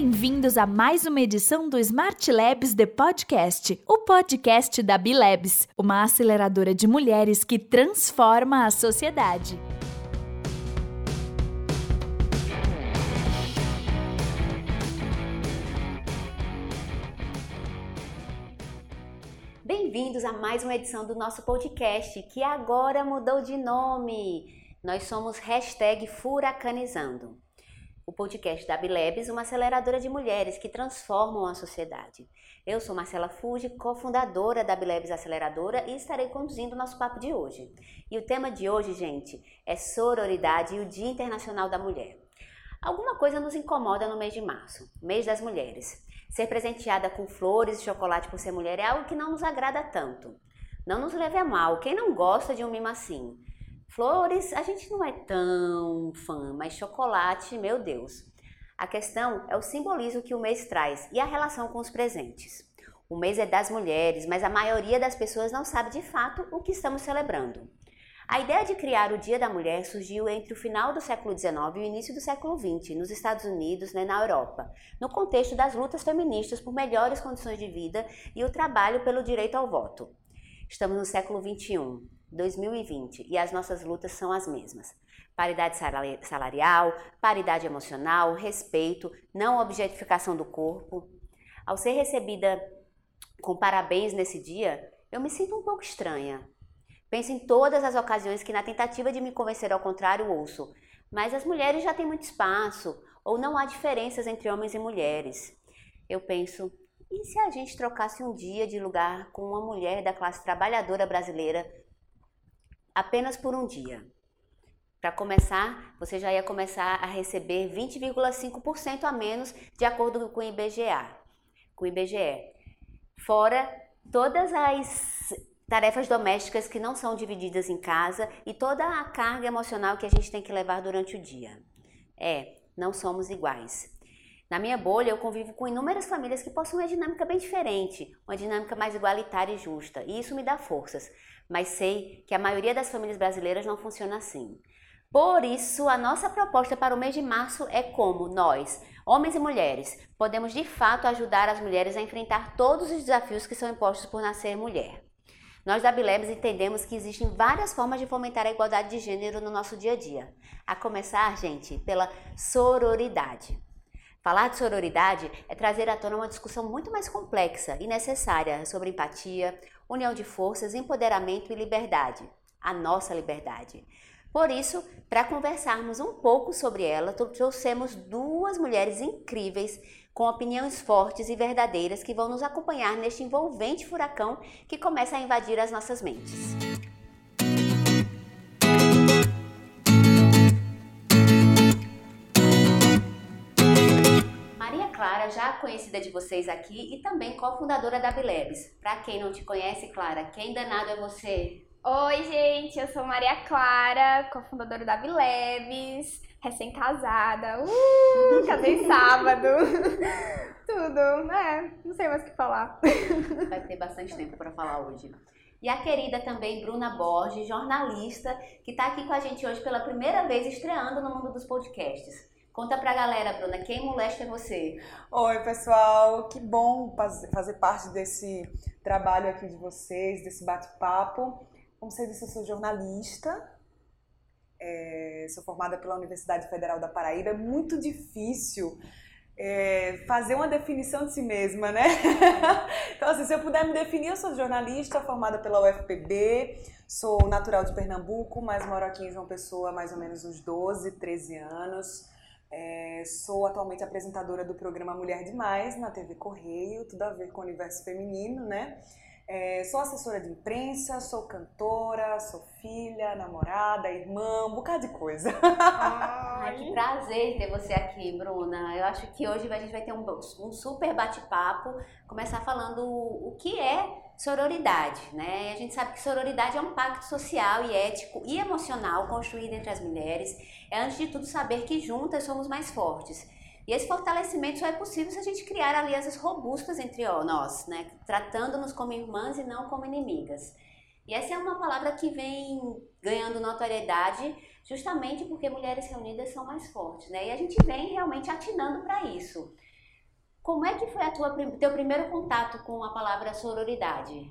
Bem-vindos a mais uma edição do Smart Labs The Podcast, o podcast da Bilabs, uma aceleradora de mulheres que transforma a sociedade. Bem-vindos a mais uma edição do nosso podcast, que agora mudou de nome. Nós somos hashtag Furacanizando o podcast da Bilebs, uma aceleradora de mulheres que transformam a sociedade. Eu sou Marcela Fuji, cofundadora da Bilebs Aceleradora e estarei conduzindo o nosso papo de hoje. E o tema de hoje, gente, é sororidade e o Dia Internacional da Mulher. Alguma coisa nos incomoda no mês de março, mês das mulheres. Ser presenteada com flores e chocolate por ser mulher é algo que não nos agrada tanto. Não nos leve a mal, quem não gosta de um mimo assim? Flores, a gente não é tão fã, mas chocolate, meu Deus. A questão é o simbolismo que o mês traz e a relação com os presentes. O mês é das mulheres, mas a maioria das pessoas não sabe de fato o que estamos celebrando. A ideia de criar o Dia da Mulher surgiu entre o final do século XIX e o início do século XX, nos Estados Unidos e né, na Europa, no contexto das lutas feministas por melhores condições de vida e o trabalho pelo direito ao voto. Estamos no século XXI. 2020 e as nossas lutas são as mesmas. Paridade salarial, paridade emocional, respeito, não objetificação do corpo. Ao ser recebida com parabéns nesse dia, eu me sinto um pouco estranha. Penso em todas as ocasiões que, na tentativa de me convencer ao contrário, ouço: mas as mulheres já têm muito espaço, ou não há diferenças entre homens e mulheres. Eu penso: e se a gente trocasse um dia de lugar com uma mulher da classe trabalhadora brasileira apenas por um dia. Para começar, você já ia começar a receber 20,5% a menos de acordo com o IBGE. Com o IBGE. Fora todas as tarefas domésticas que não são divididas em casa e toda a carga emocional que a gente tem que levar durante o dia. É, não somos iguais. Na minha bolha, eu convivo com inúmeras famílias que possuem uma dinâmica bem diferente, uma dinâmica mais igualitária e justa, e isso me dá forças mas sei que a maioria das famílias brasileiras não funciona assim. Por isso, a nossa proposta para o mês de março é como nós, homens e mulheres, podemos de fato ajudar as mulheres a enfrentar todos os desafios que são impostos por nascer mulher. Nós da Bilebs entendemos que existem várias formas de fomentar a igualdade de gênero no nosso dia a dia. A começar, gente, pela sororidade. Falar de sororidade é trazer à tona uma discussão muito mais complexa e necessária sobre empatia, união de forças, empoderamento e liberdade. A nossa liberdade. Por isso, para conversarmos um pouco sobre ela, trouxemos duas mulheres incríveis com opiniões fortes e verdadeiras que vão nos acompanhar neste envolvente furacão que começa a invadir as nossas mentes. Clara, já conhecida de vocês aqui e também cofundadora da Bilebs. Para quem não te conhece, Clara, quem danado é você? Oi, gente, eu sou Maria Clara, cofundadora da Bilebs, recém-casada. Uh, casei sábado. Tudo, é, não sei mais o que falar. Vai ter bastante tempo para falar hoje. E a querida também Bruna Borges, jornalista, que está aqui com a gente hoje pela primeira vez estreando no mundo dos podcasts. Conta pra galera, Bruna, quem molesta é você? Oi, pessoal, que bom fazer parte desse trabalho aqui de vocês, desse bate-papo. Como você disse, eu sou jornalista, é, sou formada pela Universidade Federal da Paraíba. É muito difícil é, fazer uma definição de si mesma, né? então, assim, se eu puder me definir, eu sou jornalista formada pela UFPB, sou natural de Pernambuco, mas moro aqui em João Pessoa há mais ou menos uns 12, 13 anos. É, sou atualmente apresentadora do programa Mulher Demais na TV Correio, tudo a ver com o universo feminino, né? É, sou assessora de imprensa, sou cantora, sou filha, namorada, irmã, um bocado de coisa. Ai, que prazer ter você aqui, Bruna. Eu acho que hoje a gente vai ter um, um super bate-papo, começar falando o, o que é sororidade, né? A gente sabe que sororidade é um pacto social e ético e emocional construído entre as mulheres. É antes de tudo saber que juntas somos mais fortes e esse fortalecimento só é possível se a gente criar alianças robustas entre nós, né? Tratando-nos como irmãs e não como inimigas. E essa é uma palavra que vem ganhando notoriedade justamente porque mulheres reunidas são mais fortes, né? E a gente vem realmente atinando para isso. Como é que foi a tua, teu primeiro contato com a palavra sororidade?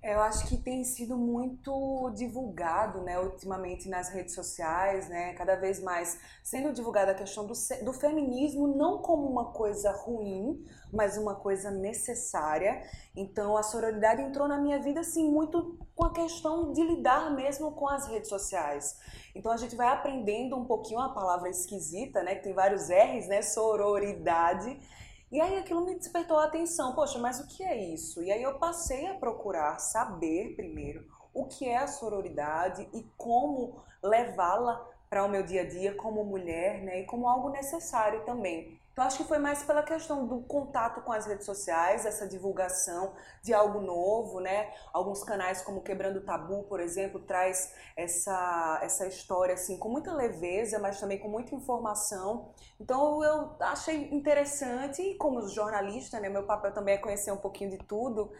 Eu acho que tem sido muito divulgado, né, ultimamente nas redes sociais, né, cada vez mais sendo divulgada a questão do, do feminismo não como uma coisa ruim, mas uma coisa necessária. Então a sororidade entrou na minha vida assim muito com a questão de lidar mesmo com as redes sociais. Então a gente vai aprendendo um pouquinho a palavra esquisita, né, que tem vários R's, né, sororidade e aí aquilo me despertou a atenção, poxa, mas o que é isso? E aí eu passei a procurar saber primeiro o que é a sororidade e como levá-la para o meu dia a dia como mulher, né, e como algo necessário também. Então acho que foi mais pela questão do contato com as redes sociais, essa divulgação de algo novo, né? Alguns canais como Quebrando Tabu, por exemplo, traz essa essa história assim com muita leveza, mas também com muita informação. Então eu achei interessante e como jornalista, né, meu papel também é conhecer um pouquinho de tudo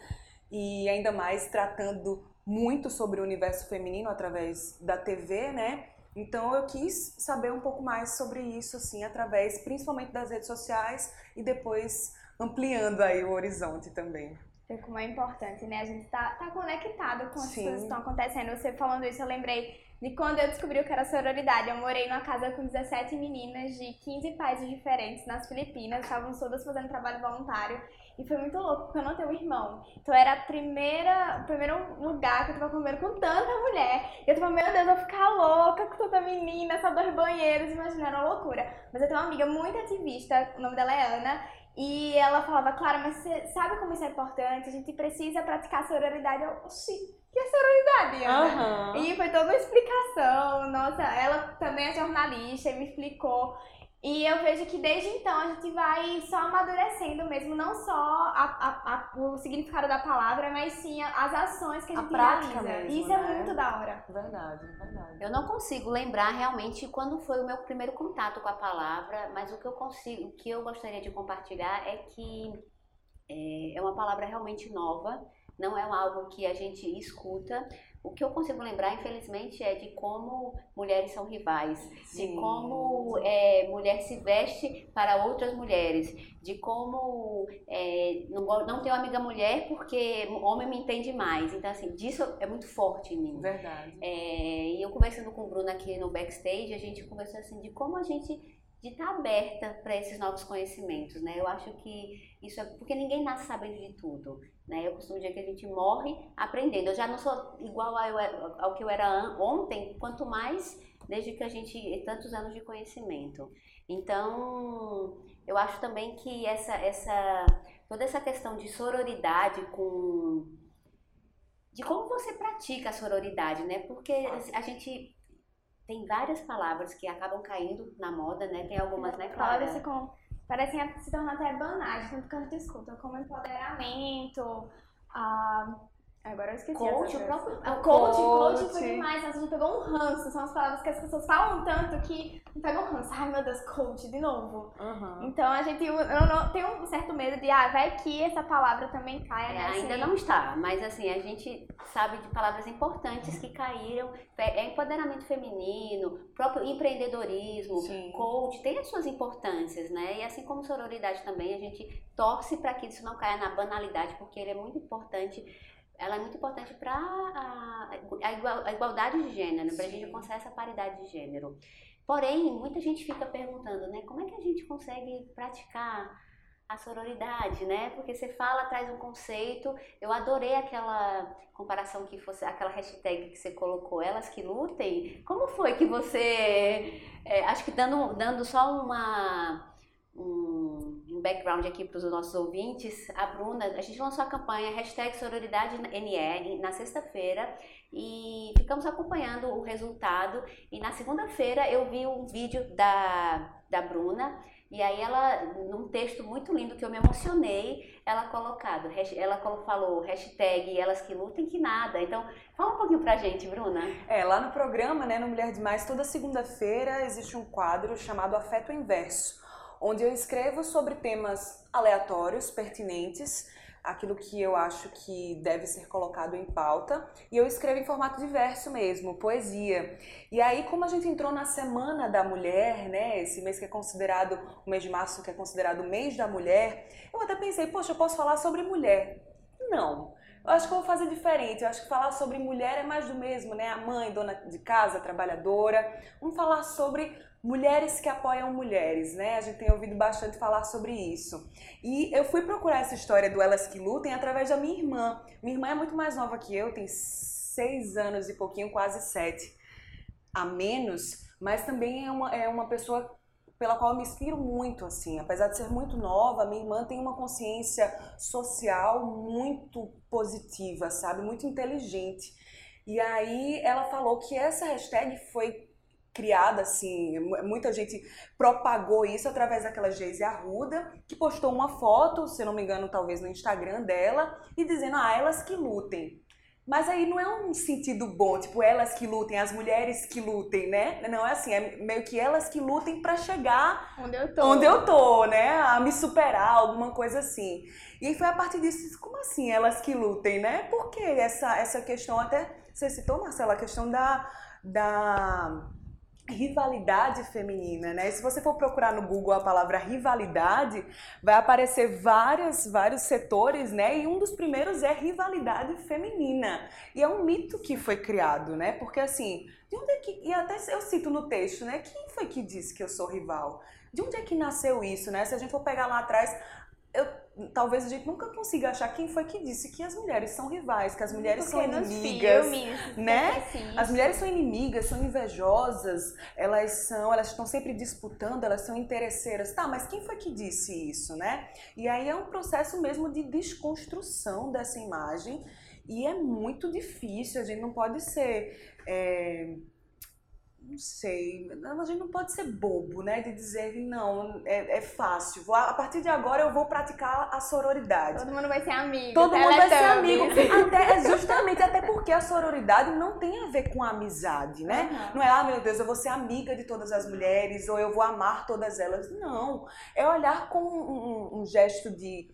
e ainda mais tratando muito sobre o universo feminino através da TV, né? Então eu quis saber um pouco mais sobre isso, assim, através principalmente das redes sociais e depois ampliando aí o horizonte também. Como é importante, né? A gente tá, tá conectado com as Sim. coisas que estão acontecendo. Você falando isso, eu lembrei de quando eu descobri o que era sororidade. Eu morei numa casa com 17 meninas de 15 países diferentes nas Filipinas, estavam todas fazendo trabalho voluntário. E foi muito louco, porque eu não tenho um irmão. Então era a primeira, o primeiro lugar que eu tava convivendo com tanta mulher. E eu tava, meu Deus, eu vou ficar louca com tanta menina, só dois banheiros, imagina, era uma loucura. Mas eu tenho uma amiga muito ativista, o nome dela é Ana, e ela falava, Clara, mas você sabe como isso é importante? A gente precisa praticar sororidade. Eu, oxi, que é sororidade, Ana? Uhum. E foi toda uma explicação. Nossa, ela também é jornalista e me explicou. E eu vejo que desde então a gente vai só amadurecendo mesmo, não só a, a, a, o significado da palavra, mas sim as ações que a gente a realiza. Mesmo, Isso é né? é muito da hora. Verdade, verdade. Eu não consigo lembrar realmente quando foi o meu primeiro contato com a palavra, mas o que eu consigo, o que eu gostaria de compartilhar é que é, é uma palavra realmente nova, não é algo que a gente escuta, o que eu consigo lembrar, infelizmente, é de como mulheres são rivais, Sim. de como é, mulher se veste para outras mulheres, de como é, não, não tenho amiga mulher porque homem me entende mais. Então, assim, disso é muito forte em mim. Verdade. É, e eu conversando com o Bruno aqui no backstage, a gente conversou assim de como a gente de estar tá aberta para esses novos conhecimentos, né? Eu acho que isso é porque ninguém nasce sabendo de tudo, né? Eu costumo dizer que a gente morre aprendendo. Eu já não sou igual ao, ao que eu era ontem, quanto mais desde que a gente tantos anos de conhecimento. Então, eu acho também que essa essa toda essa questão de sororidade com de como você pratica a sororidade, né? Porque a gente tem várias palavras que acabam caindo na moda, né? Tem algumas, né, Clara? Palavras com, parecem se tornar até banais, tanto que a gente escuta, como empoderamento, a Agora eu esqueci. Coach, o próprio. A coach, coach, coach foi demais. A gente pegou um ranço. São as palavras que as pessoas falam tanto que pegam um ranço. Ai meu Deus, coach, de novo. Uhum. Então a gente. Eu não, tem um certo medo de, ah, vai que essa palavra também caia, né? Ainda assim. não está, mas assim, a gente sabe de palavras importantes que caíram. É, é empoderamento feminino, próprio empreendedorismo, Sim. coach, tem as suas importâncias, né? E assim como sororidade também, a gente torce para que isso não caia na banalidade, porque ele é muito importante ela é muito importante para a, a, igualdade de gênero, para a gente alcançar essa paridade de gênero. Porém, muita gente fica perguntando, né, como é que a gente consegue praticar a sororidade, né? Porque você fala, traz um conceito. Eu adorei aquela comparação que fosse, aquela hashtag que você colocou, elas que lutem. Como foi que você, é, acho que dando, dando só uma um, um background aqui para os nossos ouvintes, a Bruna, a gente lançou a campanha hashtag na sexta-feira e ficamos acompanhando o resultado. E na segunda-feira eu vi um vídeo da, da Bruna e aí ela, num texto muito lindo que eu me emocionei, ela colocado, ela falou hashtag elas que lutem que nada. Então, fala um pouquinho pra gente, Bruna. É, lá no programa, né, no Mulher Demais, toda segunda-feira existe um quadro chamado Afeto Inverso onde eu escrevo sobre temas aleatórios, pertinentes, aquilo que eu acho que deve ser colocado em pauta. E eu escrevo em formato diverso mesmo, poesia. E aí, como a gente entrou na Semana da Mulher, né, esse mês que é considerado, o mês de março que é considerado o mês da mulher, eu até pensei, poxa, eu posso falar sobre mulher. Não. Eu acho que eu vou fazer diferente. Eu acho que falar sobre mulher é mais do mesmo, né? A mãe, dona de casa, trabalhadora. Vamos falar sobre mulheres que apoiam mulheres, né? A gente tem ouvido bastante falar sobre isso. E eu fui procurar essa história do Elas que Lutem através da minha irmã. Minha irmã é muito mais nova que eu, tem seis anos e pouquinho, quase sete a menos, mas também é uma, é uma pessoa pela qual eu me inspiro muito, assim. Apesar de ser muito nova, minha irmã tem uma consciência social muito positiva, sabe? Muito inteligente. E aí ela falou que essa hashtag foi criada assim, muita gente propagou isso através daquela Geise Arruda, que postou uma foto, se não me engano, talvez no Instagram dela, e dizendo, ah, elas que lutem. Mas aí não é um sentido bom, tipo, elas que lutem, as mulheres que lutem, né? Não é assim, é meio que elas que lutem para chegar onde eu tô. Onde eu tô, né? A me superar, alguma coisa assim. E aí foi a partir disso, como assim elas que lutem, né? Por que essa, essa questão, até você citou, Marcela, a questão da, da rivalidade feminina, né? Se você for procurar no Google a palavra rivalidade, vai aparecer várias, vários setores, né? E um dos primeiros é rivalidade feminina. E é um mito que foi criado, né? Porque assim, de onde é que e até eu cito no texto, né? Quem foi que disse que eu sou rival? De onde é que nasceu isso, né? Se a gente for pegar lá atrás, eu, talvez a gente nunca consiga achar quem foi que disse que as mulheres são rivais, que as mulheres Porque são inimigas, filmes, né? Assim. As mulheres são inimigas, são invejosas, elas são, elas estão sempre disputando, elas são interesseiras. Tá, mas quem foi que disse isso, né? E aí é um processo mesmo de desconstrução dessa imagem e é muito difícil. A gente não pode ser é não sei, a gente não pode ser bobo, né? De dizer, não, é, é fácil. Vou, a partir de agora eu vou praticar a sororidade. Todo mundo vai ser amigo. Todo mundo vai ser amigo. Até, justamente até porque a sororidade não tem a ver com a amizade, né? Uhum. Não é, ah, meu Deus, eu vou ser amiga de todas as mulheres ou eu vou amar todas elas. Não. É olhar com um, um gesto de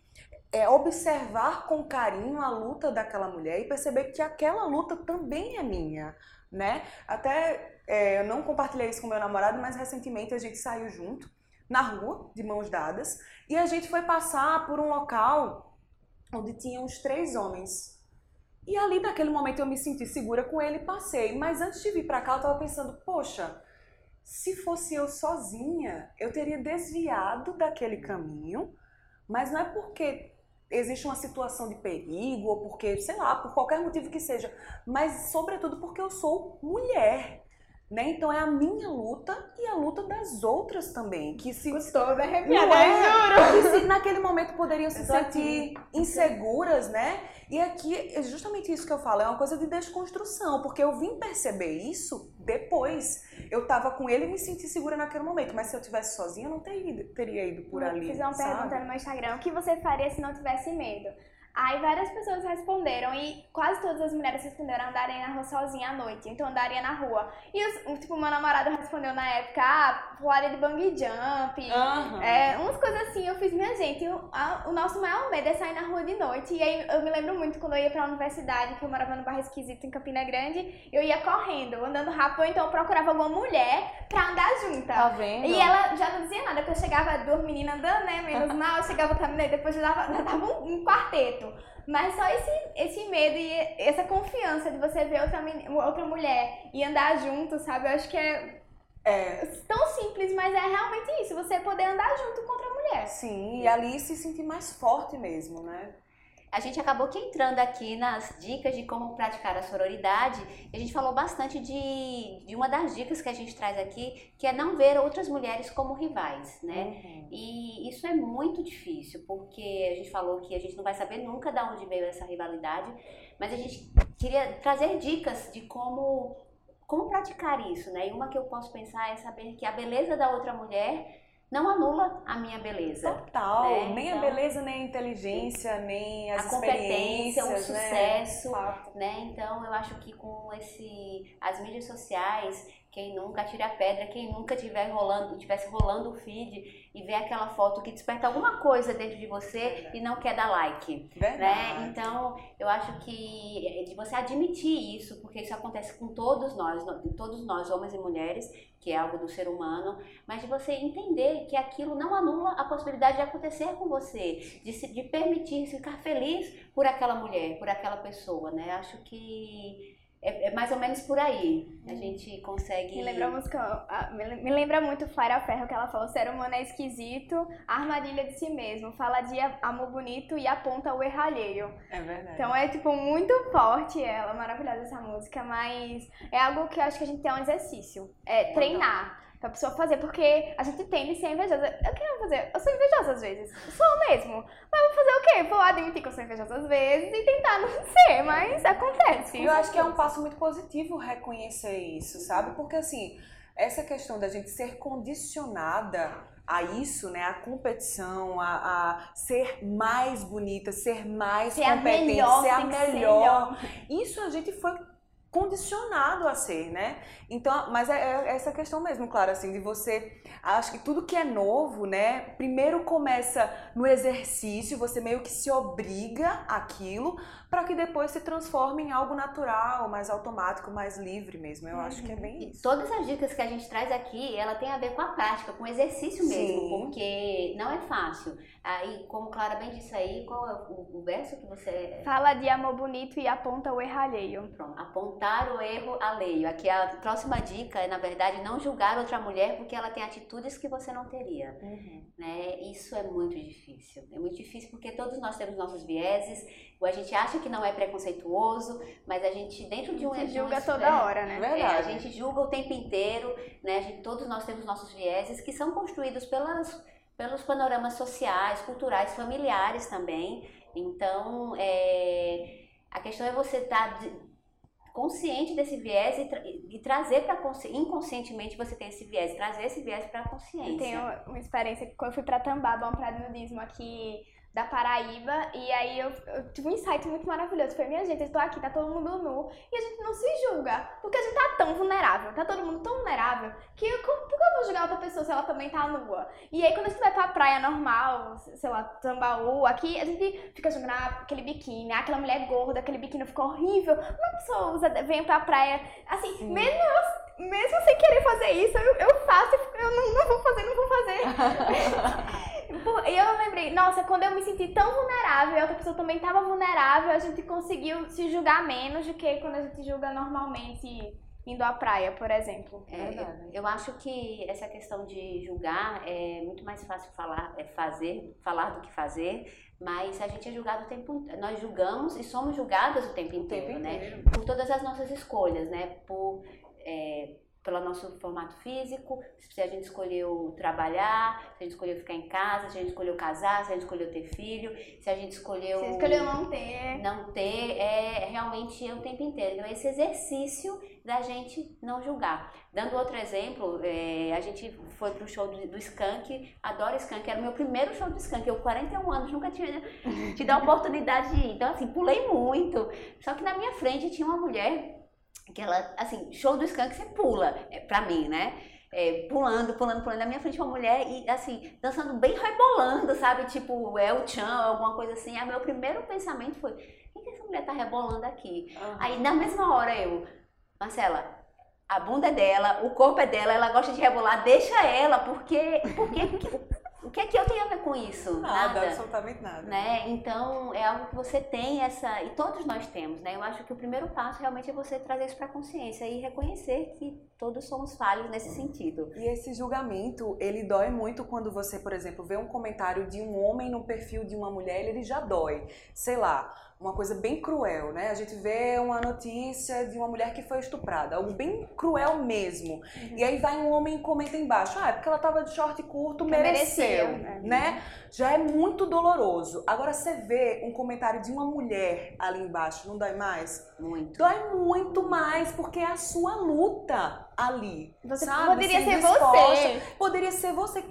é observar com carinho a luta daquela mulher e perceber que aquela luta também é minha, né? Até é, eu não compartilhei isso com meu namorado, mas recentemente a gente saiu junto, na rua, de mãos dadas, e a gente foi passar por um local onde tinha uns três homens. E ali, naquele momento, eu me senti segura com ele passei. Mas antes de vir para cá, eu tava pensando, poxa, se fosse eu sozinha, eu teria desviado daquele caminho, mas não é porque existe uma situação de perigo ou porque, sei lá, por qualquer motivo que seja, mas sobretudo porque eu sou mulher. Né? Então é a minha luta e a luta das outras também. Que se. Estou arrepiada, é, juro! Que se naquele momento poderiam se sentir inseguras, né? E aqui é justamente isso que eu falo, é uma coisa de desconstrução, porque eu vim perceber isso depois. Eu tava com ele e me senti segura naquele momento, mas se eu tivesse sozinha, eu não teria ido, teria ido por ali. Fiz uma sabe? pergunta no meu Instagram: o que você faria se não tivesse medo? Aí várias pessoas responderam e quase todas as mulheres responderam andarem na rua sozinha à noite, então andaria na rua. E os, tipo, meu namorado respondeu na época, ah, pularia de bungee jump, uhum. é, umas coisas assim. Eu fiz, minha gente, o, a, o, nosso maior medo é sair na rua de noite. E aí eu me lembro muito quando eu ia pra universidade, que eu morava no bairro esquisito em Campina Grande, eu ia correndo, andando rápido, ou então eu procurava alguma mulher pra andar junta. Tá vendo? E ela já não dizia nada, porque eu chegava, duas meninas andando, né, menos mal, eu chegava também, depois já dava, já dava um, um quarteto. Mas só esse, esse medo e essa confiança de você ver outra, outra mulher e andar junto, sabe? Eu acho que é, é tão simples, mas é realmente isso. Você poder andar junto com outra mulher. Sim, e ali se sentir mais forte mesmo, né? A gente acabou que entrando aqui nas dicas de como praticar a sororidade, a gente falou bastante de, de uma das dicas que a gente traz aqui, que é não ver outras mulheres como rivais, né? Uhum. E isso é muito difícil, porque a gente falou que a gente não vai saber nunca de onde veio essa rivalidade, mas a gente queria trazer dicas de como como praticar isso, né? E uma que eu posso pensar é saber que a beleza da outra mulher não anula a minha beleza. Total, né? nem então, a beleza, nem a inteligência, nem as a competência, o né? sucesso, né? né? Então eu acho que com esse as mídias sociais quem nunca tira a pedra, quem nunca tiver rolando, tivesse rolando o feed e ver aquela foto que desperta alguma coisa dentro de você e não quer dar like. Verdade. Né? Então, eu acho que de você admitir isso, porque isso acontece com todos nós, todos nós, homens e mulheres, que é algo do ser humano, mas de você entender que aquilo não anula a possibilidade de acontecer com você, de, se, de permitir ficar feliz por aquela mulher, por aquela pessoa, né? Acho que é, é, mais ou menos por aí. A uhum. gente consegue. Me lembra, música, me lembra muito Flávia Ferro, que ela falou: ser humano é esquisito, armadilha de si mesmo. Fala de amor bonito e aponta o erro alheio. É verdade. Então é, tipo, muito forte ela, maravilhosa essa música, mas é algo que eu acho que a gente tem um exercício. É treinar pra pessoa fazer, porque a gente tende a ser invejosa. Eu quero fazer, eu sou invejosa às vezes, sou mesmo. Mas vou fazer o quê? Vou admitir que eu sou invejosa às vezes e tentar não ser, mas acontece. Eu acho que é um passo muito positivo reconhecer isso, sabe? Porque assim, essa questão da gente ser condicionada a isso, né? A competição, a, a, ser mais bonita, ser mais ser competente, a melhor, ser a melhor. Ser isso a gente foi condicionado a ser, né? Então, mas é, é, essa questão mesmo, claro, assim, de você, acho que tudo que é novo, né, primeiro começa no exercício, você meio que se obriga aquilo, para que depois se transforme em algo natural, mais automático, mais livre mesmo. Eu uhum. acho que é bem isso. Todas as dicas que a gente traz aqui, ela tem a ver com a prática, com o exercício mesmo, Sim. porque não é fácil. Aí, como Clara bem disse aí, qual é o, o verso que você... Fala de amor bonito e aponta o erro alheio. Pronto, apontar o erro alheio. Aqui a próxima dica é, na verdade, não julgar outra mulher porque ela tem atitudes que você não teria. Uhum. Né? Isso é muito difícil. É muito difícil porque todos nós temos nossos vieses, a gente acha que não é preconceituoso, mas a gente dentro de um... A gente julga toda hora, né? Verdade. É, a gente julga o tempo inteiro, né? Gente, todos nós temos nossos vieses que são construídos pelas pelos panoramas sociais, culturais, familiares também. Então, é, a questão é você estar tá consciente desse viés e, tra e trazer para inconscientemente você tem esse viés, trazer esse viés para a consciência. Eu tenho uma experiência que quando eu fui para Tambaba, uma praia de nudismo aqui da Paraíba, e aí eu, eu, tive um insight muito maravilhoso. Foi, minha gente, eu estou aqui, tá todo mundo nu, e a gente não se julga, porque a gente tá tão vulnerável, tá todo mundo tão vulnerável, que eu, por que eu vou julgar outra pessoa se ela também tá nua? E aí quando a gente vai pra praia normal, sei lá, Tambaú, aqui, a gente fica jogando aquele biquíni, aquela mulher gorda, aquele biquíni ficou horrível. Uma pessoa usa, vem pra praia, assim, Sim. mesmo eu mesmo sem querer fazer isso, eu, eu faço, eu não, não vou fazer, não vou fazer. E eu lembrei, nossa, quando eu me senti tão vulnerável e a outra pessoa também estava vulnerável, a gente conseguiu se julgar menos do que quando a gente julga normalmente indo à praia, por exemplo. É, eu, acho que essa questão de julgar é muito mais fácil falar, é fazer, falar do que fazer, mas a gente é julgado o tempo, nós julgamos e somos julgadas o tempo inteiro, o tempo né? Inteiro. Por todas as nossas escolhas, né? Por é, pelo nosso formato físico, se a gente escolheu trabalhar, se a gente escolheu ficar em casa, se a gente escolheu casar, se a gente escolheu ter filho, se a gente escolheu. Se escolheu não ter. Não ter, é realmente é o tempo inteiro. Então, esse exercício da gente não julgar. Dando outro exemplo, é, a gente foi pro show do, do Skank, adoro Skank, era o meu primeiro show do Skank, eu 41 anos, nunca tinha tido a oportunidade de ir. Então, assim, pulei muito. Só que na minha frente tinha uma mulher que ela, assim, show do skunk você pula, é, pra mim, né? É, pulando, pulando, pulando na minha frente uma mulher e assim, dançando bem rebolando, sabe? Tipo, é o Chan, alguma coisa assim. Aí meu primeiro pensamento foi, o que essa mulher tá rebolando aqui? Uhum. Aí na mesma hora eu, Marcela, a bunda é dela, o corpo é dela, ela gosta de rebolar, deixa ela, porque, porque, porque o que é que eu tenho a ver com isso? Nada, nada, absolutamente nada. Né? Então, é algo que você tem essa. E todos nós temos, né? Eu acho que o primeiro passo realmente é você trazer isso para a consciência e reconhecer que todos somos falhos nesse sentido. E esse julgamento, ele dói muito quando você, por exemplo, vê um comentário de um homem no perfil de uma mulher, ele já dói. Sei lá uma coisa bem cruel, né? A gente vê uma notícia de uma mulher que foi estuprada, algo bem cruel mesmo. Uhum. E aí vai um homem e comenta embaixo, ah, é porque ela tava de short curto, mereceu, mereceu né? né? Já é muito doloroso. Agora você vê um comentário de uma mulher ali embaixo, não dói mais? Muito. Dói muito mais, porque é a sua luta ali. Você sabe? poderia ser você. Poderia ser você.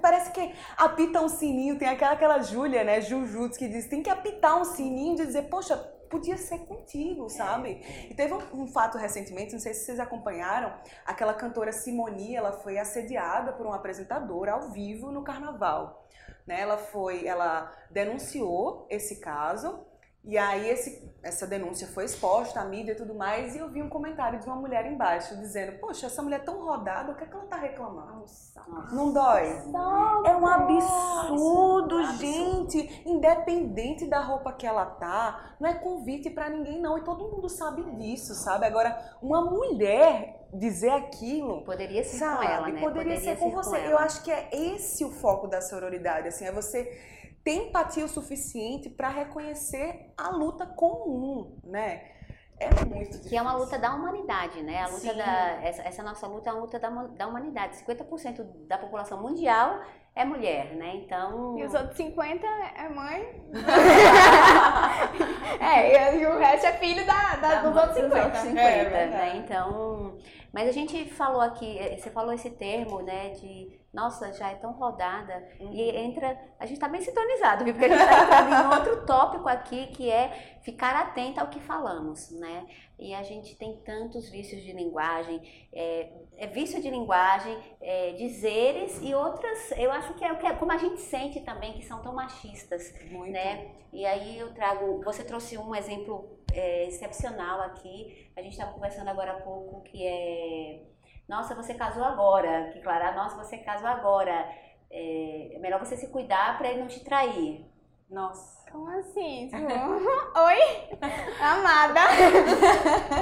Parece que apita um sininho, tem aquela, aquela Júlia, né, Jujutsu, que diz tem que apitar um sininho de dizer, poxa, podia ser contigo, sabe? E teve um, um, fato recentemente, não sei se vocês acompanharam, aquela cantora Simoni, ela foi assediada por um apresentador ao vivo no carnaval. Né? Ela foi, ela denunciou esse caso e aí esse, essa denúncia foi exposta à mídia e tudo mais, e eu vi um comentário de uma mulher embaixo dizendo, poxa, essa mulher é tão rodada, o que é que ela tá reclamando? Nossa, não dói? Nossa, é um absurdo, é gente. Independente da roupa que ela tá, não é convite para ninguém não, e todo mundo sabe disso, sabe? Agora, uma mulher dizer aquilo. Poderia ser sabe? com ela, né? Poderia, Poderia ser, ser com você. Com eu acho que é esse o foco da sororidade, assim, é você tem empatia o suficiente para reconhecer a luta comum, né? É muito difícil. Que é uma luta da humanidade, né? A luta Sim. da essa, essa nossa luta é uma luta da, da humanidade. 50% da população mundial é mulher, né? Então. E os outros 50 é mãe. é, e o resto é filho da, da, da dos outros 50. Dos outros 50 é, né? Então. Mas a gente falou aqui, eh, você falou esse termo, né, de nossa, já é tão rodada. Uhum. E entra. A gente está bem sintonizado, viu? Porque a gente está entrando em outro tópico aqui que é ficar atenta ao que falamos, né? E a gente tem tantos vícios de linguagem, é, é vício de linguagem, é, dizeres e outras. Eu acho que é o que é, como a gente sente também que são tão machistas, Muito. né? E aí eu trago. Você trouxe um exemplo é, excepcional aqui. A gente estava conversando agora há pouco que é nossa, você casou agora. Que Clara, nossa, você casou agora. É, é melhor você se cuidar para ele não te trair. Nossa. Como assim? Tipo, oi? Amada.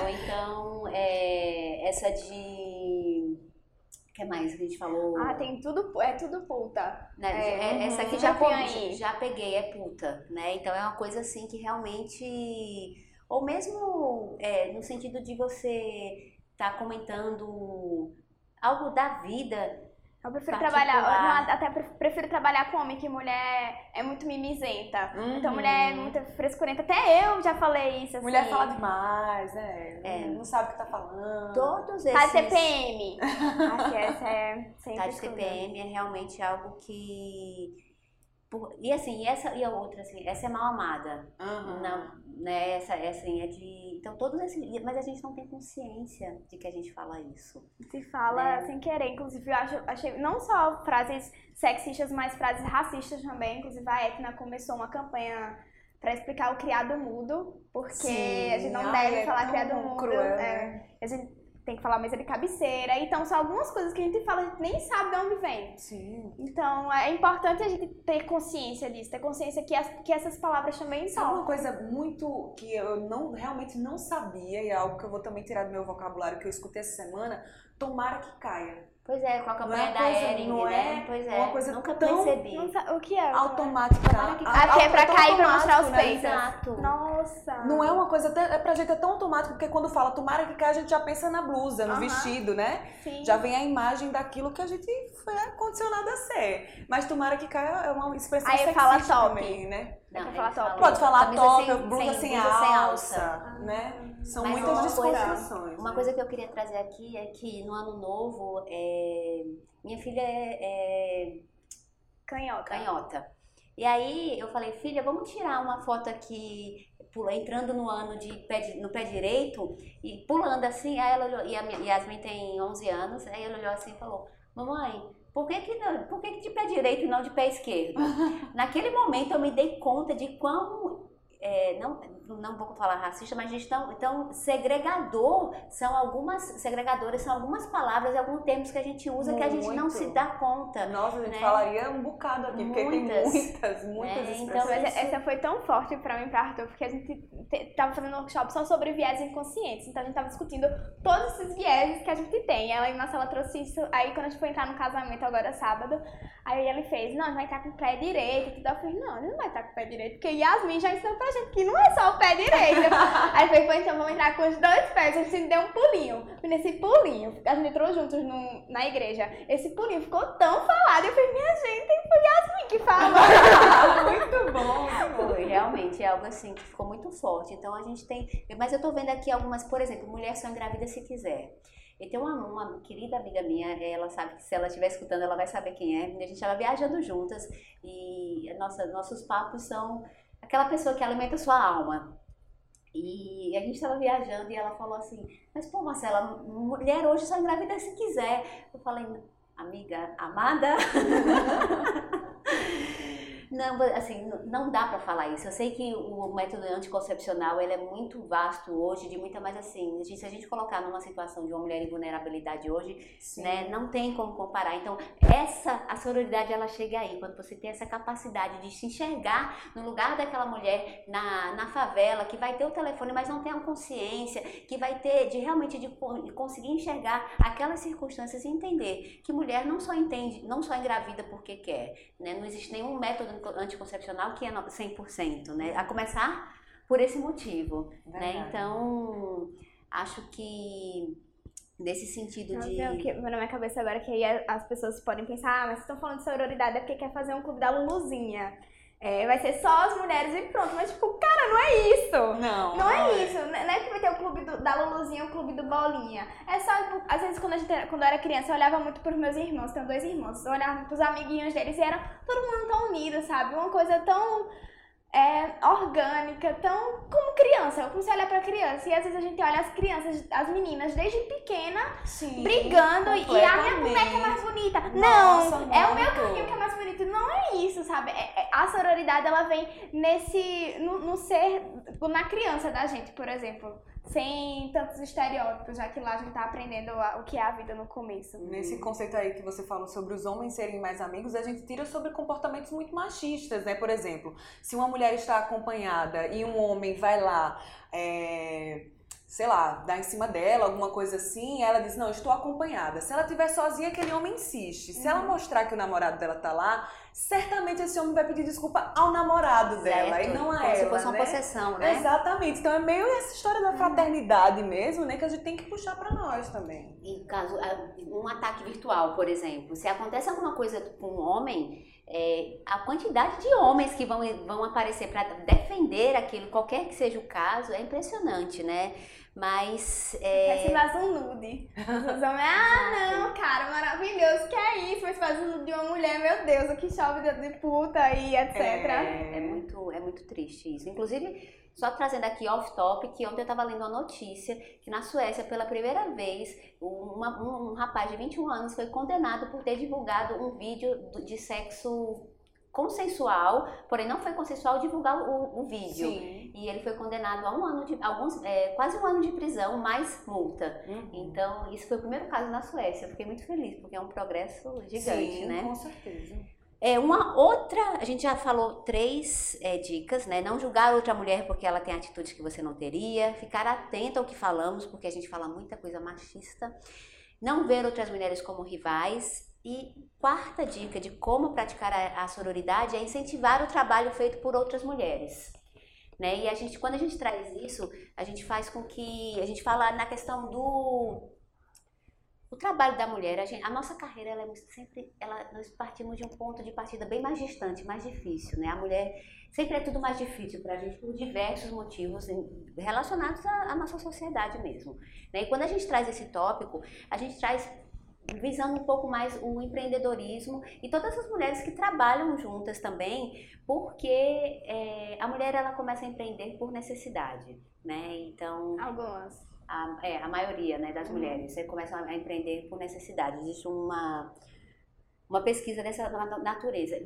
Ou então, é, essa de. Que mais que a gente falou? Ah, tem tudo. É tudo puta. Né? É, é essa aqui já, já, já peguei, é puta. Né? Então é uma coisa assim que realmente. Ou mesmo é, no sentido de você está comentando algo da vida. Eu prefiro trabalhar, não, até prefiro trabalhar com homem, que mulher é muito mimizenta. Uhum. Então mulher é muito frescurenta. Até eu já falei isso. Assim. Mulher fala demais, né? É. Não sabe o que tá falando. Todos esses. Tá de TPM. Acho que essa é sempre. Tá de TPM é realmente algo que. E assim, e essa e a outra, assim, essa é mal amada. Uhum. Não, né? Essa, assim, é de. Então, todos esses. Mas a gente não tem consciência de que a gente fala isso. Se fala né? sem querer. Inclusive, eu acho, achei não só frases sexistas, mas frases racistas também. Inclusive, a Etna começou uma campanha para explicar o criado mudo, porque Sim. a gente não Ai, deve é falar criado mudo. Cruel, é, né? a gente tem que falar mesa de cabeceira. Então, são algumas coisas que a gente fala, a gente nem sabe de onde vem. Sim. Então, é importante a gente ter consciência disso, ter consciência que, as, que essas palavras também são. Sabe uma coisa muito que eu não realmente não sabia, e é algo que eu vou também tirar do meu vocabulário que eu escutei essa semana? Tomara que caia. Pois é, com a campanha é da coisa, Ering, não né? É pois é. Uma coisa Nunca tão percebi. o que é? Automática. Ah, que é pra cair pra mostrar os né? peitos. Exato. Nossa. Não é uma coisa, é pra gente é tão automático, porque quando fala tomara que caia, a gente já pensa na blusa, no uh -huh. vestido, né? Sim. Já vem a imagem daquilo que a gente foi condicionado a ser. Mas tomara que caia é uma expressão Aí fala top. também, né? Não, Pode falar top. Pode falar top, sem, blusa sem, sem, alça, sem alça, né? São Mas muitas uma disposições. Coisa, uma coisa que eu queria trazer aqui é que no ano novo, é, minha filha é, é canhota. canhota. E aí eu falei, filha, vamos tirar uma foto aqui, pula, entrando no ano de pé, no pé direito e pulando assim. Aí ela olhou, e a Yasmin tem 11 anos, aí ela olhou assim e falou, mamãe, por que, que, não, por que, que de pé direito e não de pé esquerdo? Naquele momento eu me dei conta de quão é, não, não vou falar racista, mas estão, então segregador são algumas segregadoras são algumas palavras, alguns termos que a gente usa Muito. que a gente não se dá conta. Nossa, a gente né? falaria um bocado aqui, muitas, porque tem muitas, muitas é, expressões. Então, mas essa foi tão forte para mim, para Arthur, porque a gente estava fazendo um workshop só sobre viés inconscientes, então a gente estava discutindo todos esses viéses que a gente tem. Ela na sala trouxe isso, aí quando a gente foi entrar no casamento agora sábado, aí ele fez, não, vai estar com o pé direito e tudo. Eu falei, não, ele não vai estar com o pé direito, porque Yasmin já ensinou pra gente que não é só pé direito. Aí foi, foi então vamos entrar com os dois pés. A gente deu um pulinho. E nesse pulinho, a gente entrou juntos no, na igreja. Esse pulinho ficou tão falado. Eu falei, minha gente, tem Yasmin que fala. muito bom, muito bom. Foi, realmente, é algo assim que ficou muito forte. Então a gente tem. Mas eu tô vendo aqui algumas, por exemplo, mulher só engravida se quiser. E tem uma, uma, querida amiga minha, ela sabe que se ela estiver escutando, ela vai saber quem é. A gente estava viajando juntas e nossa, nossos papos são aquela pessoa que alimenta sua alma. E a gente estava viajando e ela falou assim: Mas, pô, Marcela, mulher hoje só engravida se quiser. Eu falei: Amiga, amada. Não, assim, não dá para falar isso. Eu sei que o método anticoncepcional ele é muito vasto hoje, de muita mais assim, se a gente colocar numa situação de uma mulher em vulnerabilidade hoje, Sim. né, não tem como comparar. Então, essa a sororidade ela chega aí quando você tem essa capacidade de se enxergar no lugar daquela mulher na, na favela que vai ter o telefone, mas não tem a consciência, que vai ter de realmente de conseguir enxergar aquelas circunstâncias e entender que mulher não só entende, não só engravida porque quer, né? Não existe nenhum método anticoncepcional que é 100%, né? A começar por esse motivo, né? Verdade. né? Então, acho que nesse sentido Não, de... Não, que, na minha cabeça agora que aí as pessoas podem pensar, ah, mas vocês estão falando de sororidade é porque quer fazer um clube da Luluzinha. É, vai ser só as mulheres e pronto. Mas, tipo, cara, não é isso. Não. Não é, é. isso. Não é que vai ter o clube do, da Luluzinha, o clube do Bolinha. É só, tipo, às vezes, quando, a gente, quando eu era criança, eu olhava muito pros meus irmãos. Tenho dois irmãos. Eu olhava pros amiguinhos deles e era todo mundo tão unido, sabe? Uma coisa tão é, orgânica, tão como criança. Eu comecei a olhar pra criança e às vezes a gente olha as crianças, as meninas desde pequena Sim, brigando e a minha boneca é mais bonita. Nossa, não, é o meu carrinho que é mais bonito. Não é isso, sabe? É, é, a sororidade ela vem nesse no, no ser na criança da gente, por exemplo sem tantos estereótipos, já que lá a gente tá aprendendo o que é a vida no começo. Nesse conceito aí que você falou sobre os homens serem mais amigos, a gente tira sobre comportamentos muito machistas, né? Por exemplo, se uma mulher está acompanhada e um homem vai lá. É sei lá, dá em cima dela, alguma coisa assim, ela diz, não, estou acompanhada. Se ela estiver sozinha, aquele homem insiste. Se uhum. ela mostrar que o namorado dela tá lá, certamente esse homem vai pedir desculpa ao namorado dela certo. e não a Como ela. Se fosse uma né? possessão, né? Exatamente. Então é meio essa história da fraternidade mesmo, né? Que a gente tem que puxar para nós também. Em caso, um ataque virtual, por exemplo, se acontece alguma coisa com um homem, é, a quantidade de homens que vão, vão aparecer para defender aquilo, qualquer que seja o caso, é impressionante, né? Mas. É... Você faz um nude. Os ah, não, cara, maravilhoso, que é isso? Mas faz um nude de uma mulher, meu Deus, o que chove de puta e etc. É, é, muito, é muito triste isso. Inclusive, só trazendo aqui off-top, que ontem eu estava lendo uma notícia que na Suécia, pela primeira vez, uma, um, um rapaz de 21 anos foi condenado por ter divulgado um vídeo de sexo consensual, porém não foi consensual divulgar o, o vídeo. Sim. E ele foi condenado a um ano de alguns, é, quase um ano de prisão mais multa. Uhum. Então isso foi o primeiro caso na Suécia. Eu fiquei muito feliz porque é um progresso gigante, Sim, né? Com certeza. É uma outra, a gente já falou três é, dicas, né? Não julgar outra mulher porque ela tem atitudes que você não teria, ficar atenta ao que falamos, porque a gente fala muita coisa machista, não ver outras mulheres como rivais e quarta dica de como praticar a, a sororidade é incentivar o trabalho feito por outras mulheres. Né? E a gente, quando a gente traz isso, a gente faz com que a gente fala na questão do o trabalho da mulher, a, gente, a nossa carreira, ela é sempre, ela, nós partimos de um ponto de partida bem mais distante, mais difícil, né? A mulher sempre é tudo mais difícil para a gente por diversos motivos relacionados à, à nossa sociedade mesmo. Né? E quando a gente traz esse tópico, a gente traz visando um pouco mais o empreendedorismo e todas as mulheres que trabalham juntas também, porque é, a mulher ela começa a empreender por necessidade, né? Então algumas, a, é, a maioria, né, das uhum. mulheres, você começa a empreender por necessidade. Existe uma uma pesquisa dessa natureza.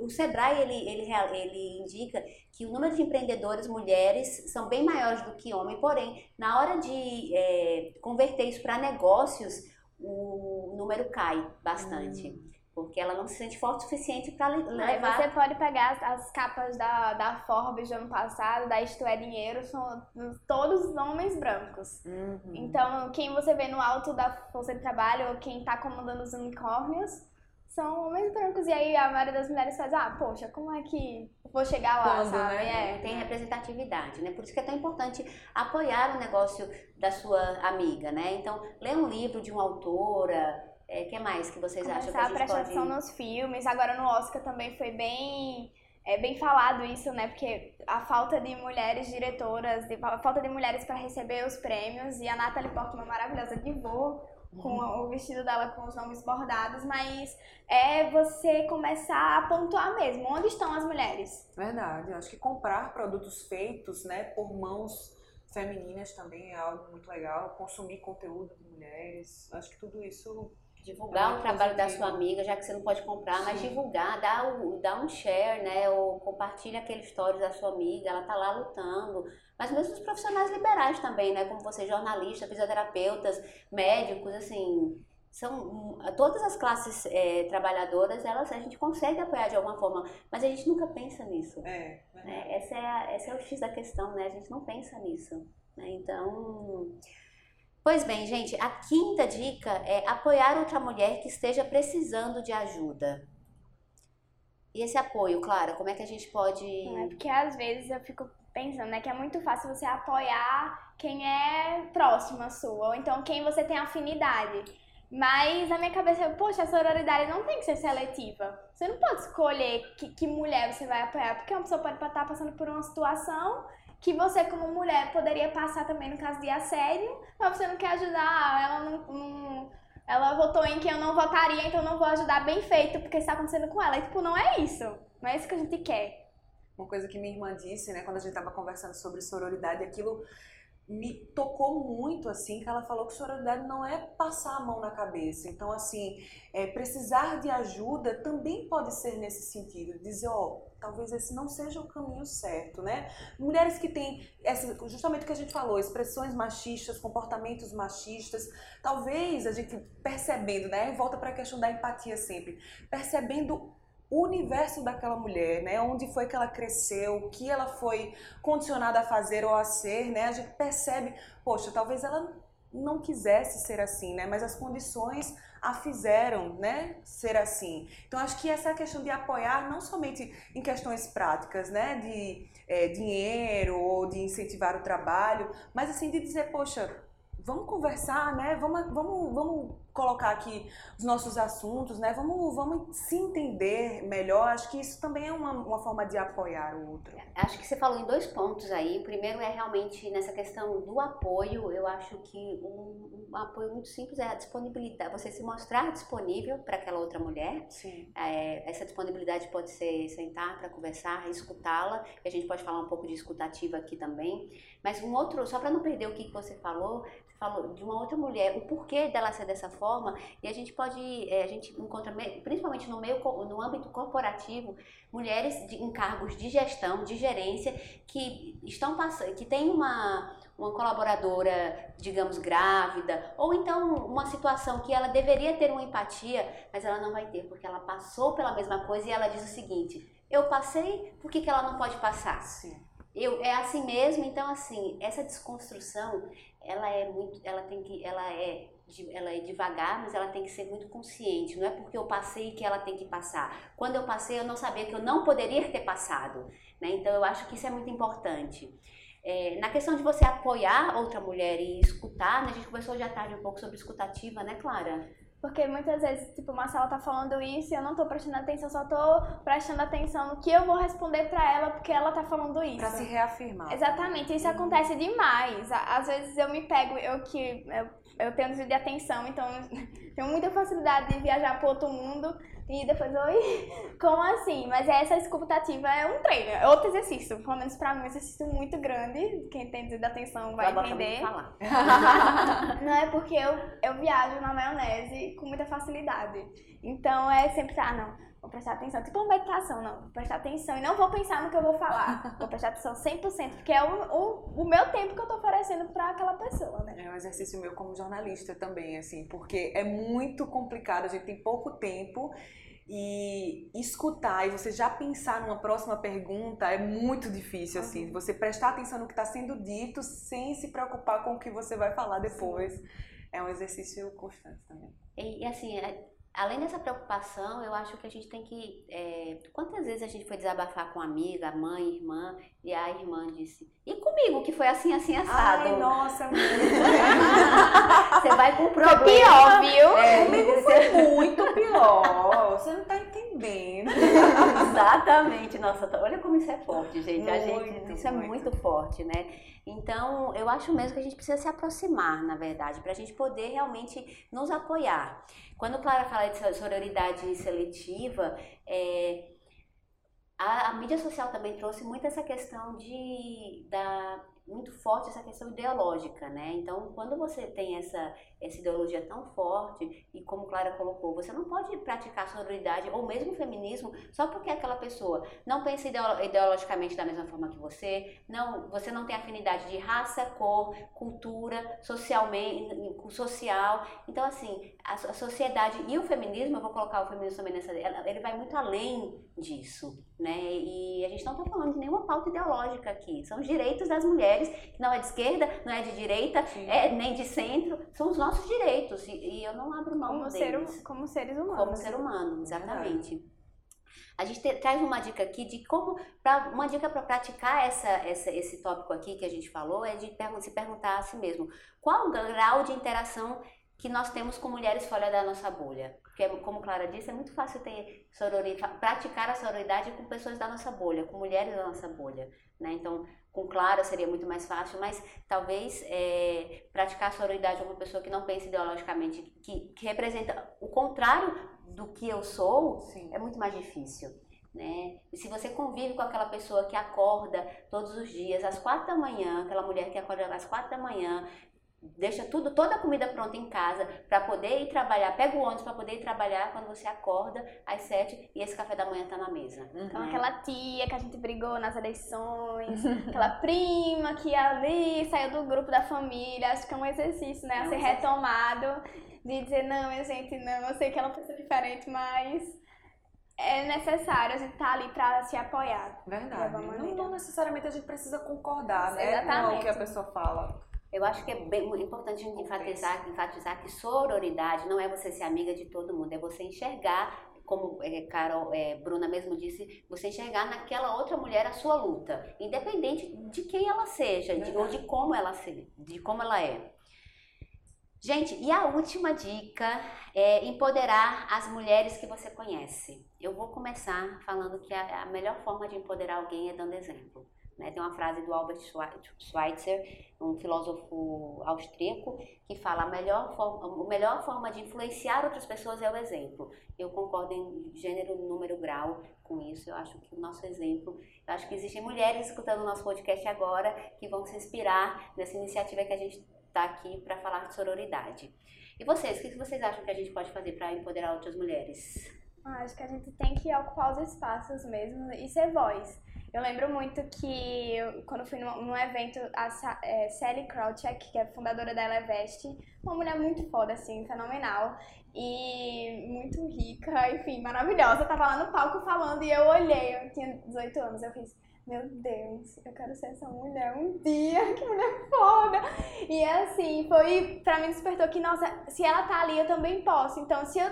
O Sebrae ele, ele, ele indica que o número de empreendedoras mulheres são bem maiores do que homens, porém, na hora de é, converter isso para negócios, o número cai bastante. Hum. Porque ela não se sente forte o suficiente para levar. Você pode pegar as, as, capas da, da Forbes do ano passado, da Isto é Dinheiro, são todos homens brancos. Uhum. Então, quem você vê no alto da força de trabalho, ou quem está comandando os unicórnios, são homens brancos. E aí a maioria das mulheres faz, ah, poxa, como é que vou chegar lá, Quando, sabe? Né? É, tem representatividade, né? Por isso que é tão importante apoiar o negócio da sua amiga, né? Então, lê um livro de uma autora, é, que mais que vocês Começar acham que a gente a prestar pode... atenção nos filmes. Agora no Oscar também foi bem é bem falado isso, né? Porque a falta de mulheres diretoras, a falta de mulheres para receber os prêmios e a Natalie Portman maravilhosa de voo com o vestido dela com os nomes bordados, mas é você começar a pontuar mesmo onde estão as mulheres. Verdade, eu acho que comprar produtos feitos, né, por mãos femininas também é algo muito legal. Consumir conteúdo de mulheres. Acho que tudo isso divulgar o trabalho da sua amiga, já que você não pode comprar, Sim. mas divulgar, dá, o, dá um share, né? Ou compartilha aquele stories da sua amiga, ela tá lá lutando. Mas mesmo os profissionais liberais também, né? Como você, jornalistas, fisioterapeutas, médicos, assim, são todas as classes é, trabalhadoras, elas a gente consegue apoiar de alguma forma, mas a gente nunca pensa nisso. É, né? Essa é, a, essa é o X da questão, né? A gente não pensa nisso. Né? Então, Pois bem, gente, a quinta dica é apoiar outra mulher que esteja precisando de ajuda. E esse apoio, Clara, como é que a gente pode. É porque às vezes eu fico pensando, né, que é muito fácil você apoiar quem é próximo à sua, ou então quem você tem afinidade. Mas na minha cabeça, poxa, a sororidade não tem que ser seletiva. Você não pode escolher que, que mulher você vai apoiar, porque uma pessoa pode estar passando por uma situação que você, como mulher, poderia passar também no caso de assédio, mas você não quer ajudar, ela não, ela votou em que eu não votaria, então não vou ajudar bem feito, porque está acontecendo com ela. E, tipo, não é isso. Não é isso que a gente quer. Uma coisa que minha irmã disse, né, quando a gente estava conversando sobre sororidade, aquilo me tocou muito, assim, que ela falou que sororidade não é passar a mão na cabeça. Então, assim, é, precisar de ajuda também pode ser nesse sentido, dizer, ó, oh, talvez esse não seja o caminho certo, né? Mulheres que têm, essa, justamente o que a gente falou, expressões machistas, comportamentos machistas, talvez a gente percebendo, né, volta para a questão da empatia sempre, percebendo o universo daquela mulher, né? Onde foi que ela cresceu, o que ela foi condicionada a fazer ou a ser, né? A gente percebe, poxa, talvez ela não quisesse ser assim, né? Mas as condições a fizeram, né, ser assim. Então acho que essa questão de apoiar não somente em questões práticas, né, de é, dinheiro ou de incentivar o trabalho, mas assim de dizer, poxa, vamos conversar, né? Vamos, vamos, vamos colocar aqui os nossos assuntos, né? Vamos, vamos se entender melhor. Acho que isso também é uma, uma forma de apoiar o outro. Acho que você falou em dois pontos aí. O primeiro é realmente nessa questão do apoio. Eu acho que um, um apoio muito simples é a disponibilidade. Você se mostrar disponível para aquela outra mulher. Sim. É, essa disponibilidade pode ser sentar para conversar, escutá-la. A gente pode falar um pouco de escutativa aqui também. Mas um outro, só para não perder o que você falou, você falou de uma outra mulher, o porquê dela ser dessa forma, e a gente pode, é, a gente encontra, principalmente no meio, no âmbito corporativo, mulheres de, em cargos de gestão, de gerência, que estão passando, que tem uma, uma colaboradora, digamos, grávida, ou então uma situação que ela deveria ter uma empatia, mas ela não vai ter, porque ela passou pela mesma coisa e ela diz o seguinte, eu passei, por que, que ela não pode passar? Sim eu é assim mesmo então assim essa desconstrução ela é muito ela tem que ela é ela é devagar mas ela tem que ser muito consciente. Não é porque eu passei que ela tem que passar. Quando eu passei eu não sabia que eu não poderia ter passado né? Então eu acho que isso é muito importante. É, na questão de você apoiar outra mulher e escutar, né, a gente conversou à tarde um pouco sobre escutativa, né, Clara? Porque muitas vezes, tipo, Marcela tá falando isso e eu não tô prestando atenção, só tô prestando atenção no que eu vou responder para ela porque ela tá falando isso. Pra se reafirmar. Exatamente, isso acontece demais. Às vezes eu me pego, eu que eu, eu tenho desvio de atenção, então tenho muita facilidade de viajar para outro mundo e depois, oi, como assim? Mas essa escutativa é um treino, é outro exercício. Pelo menos pra mim, é um exercício muito grande. Quem tem desvio de atenção vai entender. Falar. Não é porque eu, eu viajo na maionese com muita facilidade. Então é sempre, ah, não, vou prestar atenção. Tipo uma meditação, não, vou prestar atenção e não vou pensar no que eu vou falar. Vou prestar atenção 100%, porque é o, o, o meu tempo que eu tô oferecendo para aquela pessoa, né? É um exercício meu como jornalista também, assim, porque é muito complicado, a gente tem pouco tempo e escutar e você já pensar numa próxima pergunta é muito difícil, assim. Uhum. Você prestar atenção no que está sendo dito sem se preocupar com o que você vai falar depois. Sim. É um exercício constante também. E, assim, é, além dessa preocupação, eu acho que a gente tem que. É, quantas vezes a gente foi desabafar com amiga, mãe, irmã, e a irmã disse: E comigo, que foi assim, assim, assado? Ai, nossa. Você vai com problema. Foi pior, viu? É, comigo foi muito pior. Você não tá entendendo. Exatamente. Nossa, olha como isso é forte, gente. Muito, a gente isso é muito forte, né? Então, eu acho mesmo que a gente precisa se aproximar, na verdade, para a gente poder realmente nos apoiar. Quando Clara fala de sororidade seletiva, é, a, a, mídia social também trouxe muito essa questão de, da, muito forte essa questão ideológica, né? Então, quando você tem essa, essa ideologia tão forte, e como Clara colocou, você não pode praticar sororidade ou mesmo feminismo só porque aquela pessoa não pensa ideologicamente da mesma forma que você, não, você não tem afinidade de raça, cor, cultura, socialmente, social. Então, assim, a, a sociedade e o feminismo, eu vou colocar o feminismo também nessa, ele vai muito além disso, né? E a gente não está falando de nenhuma pauta ideológica aqui, são os direitos das mulheres que não é de esquerda, não é de direita, é, nem de centro, são os nossos direitos. E, e eu não abro mão como deles. Ser, como seres humanos. Como ser humano, exatamente. A gente te, traz uma dica aqui de como, pra, uma dica para praticar essa, essa, esse tópico aqui que a gente falou é de se perguntar a si mesmo qual o grau de interação que nós temos com mulheres fora da nossa bolha. Porque, como Clara disse, é muito fácil ter sororidade, praticar a sororidade com pessoas da nossa bolha, com mulheres da nossa bolha. Né? Então, com Clara seria muito mais fácil, mas talvez é, praticar a sororidade com uma pessoa que não pensa ideologicamente, que, que representa o contrário do que eu sou, Sim. é muito mais difícil. Né? E se você convive com aquela pessoa que acorda todos os dias às quatro da manhã, aquela mulher que acorda às quatro da manhã, deixa tudo, toda a comida pronta em casa para poder ir trabalhar, pega o ônibus para poder ir trabalhar quando você acorda às sete e esse café da manhã tá na mesa. Uhum. Então aquela tia que a gente brigou nas eleições, aquela prima que ali saiu do grupo da família, acho que é um exercício, né, a ser retomado de dizer não, minha gente, não, eu sei que ela pensa diferente, mas é necessário a gente estar tá ali para se apoiar. Verdade. Não, não, necessariamente a gente precisa concordar, né, Exatamente. com o que a pessoa fala. Eu acho que é bem importante enfatizar, enfatizar que sororidade não é você ser amiga de todo mundo, é você enxergar como é, Carol, é, Bruna mesmo disse, você enxergar naquela outra mulher a sua luta, independente de quem ela seja, de, ou de como ela se, de como ela é. Gente, e a última dica é empoderar as mulheres que você conhece. Eu vou começar falando que a, a melhor forma de empoderar alguém é dando exemplo. Né? Tem uma frase do Albert Schweitzer, um filósofo austríaco, que fala a melhor forma, a melhor forma de influenciar outras pessoas é o exemplo. Eu concordo em gênero, número, grau com isso. Eu acho que o nosso exemplo, eu acho que existem mulheres escutando o nosso podcast agora que vão se inspirar nessa iniciativa que a gente está aqui para falar de sororidade. E vocês, o que vocês acham que a gente pode fazer para empoderar outras mulheres? Ah, acho que a gente tem que ocupar os espaços mesmo e ser voz. Eu lembro muito que quando fui num, num evento, a é, Sally Krawcheck, que é fundadora da Elevest, uma mulher muito foda, assim, fenomenal. E muito rica, enfim, maravilhosa. Tava lá no palco falando e eu olhei, eu tinha 18 anos, eu fiz, meu Deus, eu quero ser essa mulher um dia, que mulher foda! E assim, foi, pra mim despertou que, nossa, se ela tá ali, eu também posso. Então, se eu